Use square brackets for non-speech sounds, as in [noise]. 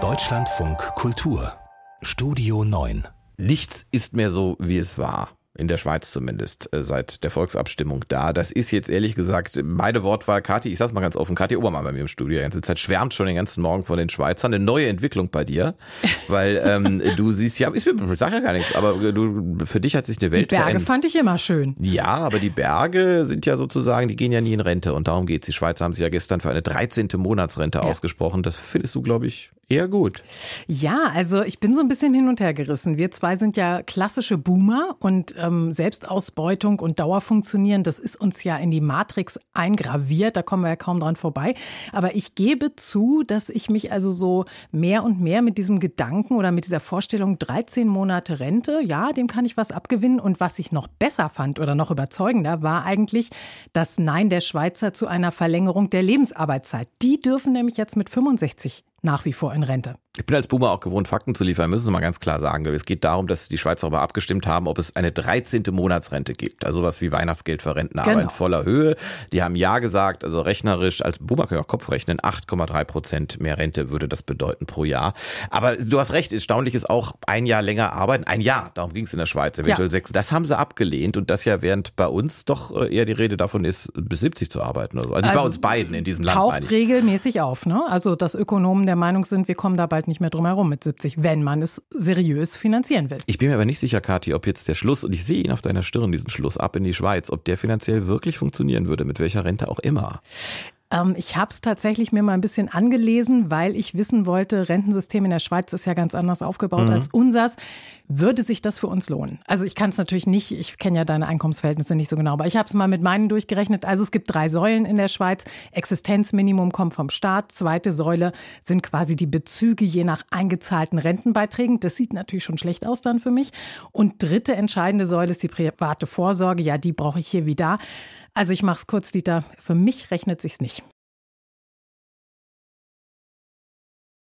Deutschlandfunk Kultur Studio 9 Nichts ist mehr so, wie es war in der Schweiz zumindest, äh, seit der Volksabstimmung da. Das ist jetzt ehrlich gesagt meine Wortwahl, Kathi, ich sag's mal ganz offen, Kathi Obermann bei mir im Studio die ganze Zeit, schwärmt schon den ganzen Morgen von den Schweizern. Eine neue Entwicklung bei dir, [laughs] weil ähm, du siehst, ja, ich sag ja gar nichts, aber du, für dich hat sich eine Welt Die Berge fand ich immer schön. Ja, aber die Berge sind ja sozusagen, die gehen ja nie in Rente und darum geht's. Die Schweizer haben sich ja gestern für eine 13. Monatsrente ja. ausgesprochen. Das findest du, glaube ich, Eher gut. Ja, also ich bin so ein bisschen hin und her gerissen. Wir zwei sind ja klassische Boomer und ähm, Selbstausbeutung und Dauerfunktionieren, das ist uns ja in die Matrix eingraviert, da kommen wir ja kaum dran vorbei. Aber ich gebe zu, dass ich mich also so mehr und mehr mit diesem Gedanken oder mit dieser Vorstellung 13 Monate Rente, ja, dem kann ich was abgewinnen. Und was ich noch besser fand oder noch überzeugender, war eigentlich das Nein der Schweizer zu einer Verlängerung der Lebensarbeitszeit. Die dürfen nämlich jetzt mit 65 nach wie vor in Rente. Ich bin als Boomer auch gewohnt, Fakten zu liefern, müssen wir mal ganz klar sagen. Es geht darum, dass die Schweizer darüber abgestimmt haben, ob es eine 13. Monatsrente gibt. Also was wie Weihnachtsgeld für Rentner, genau. aber in voller Höhe. Die haben Ja gesagt, also rechnerisch, als Boomer können wir auch Kopf rechnen, 8,3 Prozent mehr Rente würde das bedeuten pro Jahr. Aber du hast recht, erstaunlich ist auch ein Jahr länger arbeiten. Ein Jahr, darum ging es in der Schweiz, eventuell ja. sechs. Das haben sie abgelehnt und das ja während bei uns doch eher die Rede davon ist, bis 70 zu arbeiten. Also, also, also bei uns beiden in diesem Land. Taucht regelmäßig auf, ne? Also dass Ökonomen der Meinung sind, wir kommen da bald nicht mehr drum herum mit 70, wenn man es seriös finanzieren will. Ich bin mir aber nicht sicher, Kathi, ob jetzt der Schluss, und ich sehe ihn auf deiner Stirn, diesen Schluss ab in die Schweiz, ob der finanziell wirklich funktionieren würde, mit welcher Rente auch immer. Ähm, ich habe es tatsächlich mir mal ein bisschen angelesen, weil ich wissen wollte, Rentensystem in der Schweiz ist ja ganz anders aufgebaut mhm. als unsers. Würde sich das für uns lohnen? Also ich kann es natürlich nicht, ich kenne ja deine Einkommensverhältnisse nicht so genau, aber ich habe es mal mit meinen durchgerechnet. Also es gibt drei Säulen in der Schweiz. Existenzminimum kommt vom Staat. Zweite Säule sind quasi die Bezüge je nach eingezahlten Rentenbeiträgen. Das sieht natürlich schon schlecht aus dann für mich. Und dritte entscheidende Säule ist die private Vorsorge. Ja, die brauche ich hier wieder. Also ich mache es kurz, Dieter. Für mich rechnet sich's nicht.